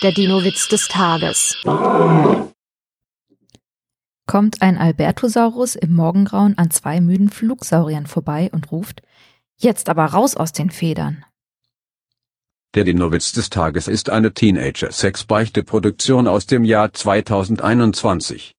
Der Dino-Witz des Tages. Kommt ein Albertosaurus im Morgengrauen an zwei müden Flugsauriern vorbei und ruft, jetzt aber raus aus den Federn. Der Dino-Witz des Tages ist eine Teenager-Sex-Beichte-Produktion aus dem Jahr 2021.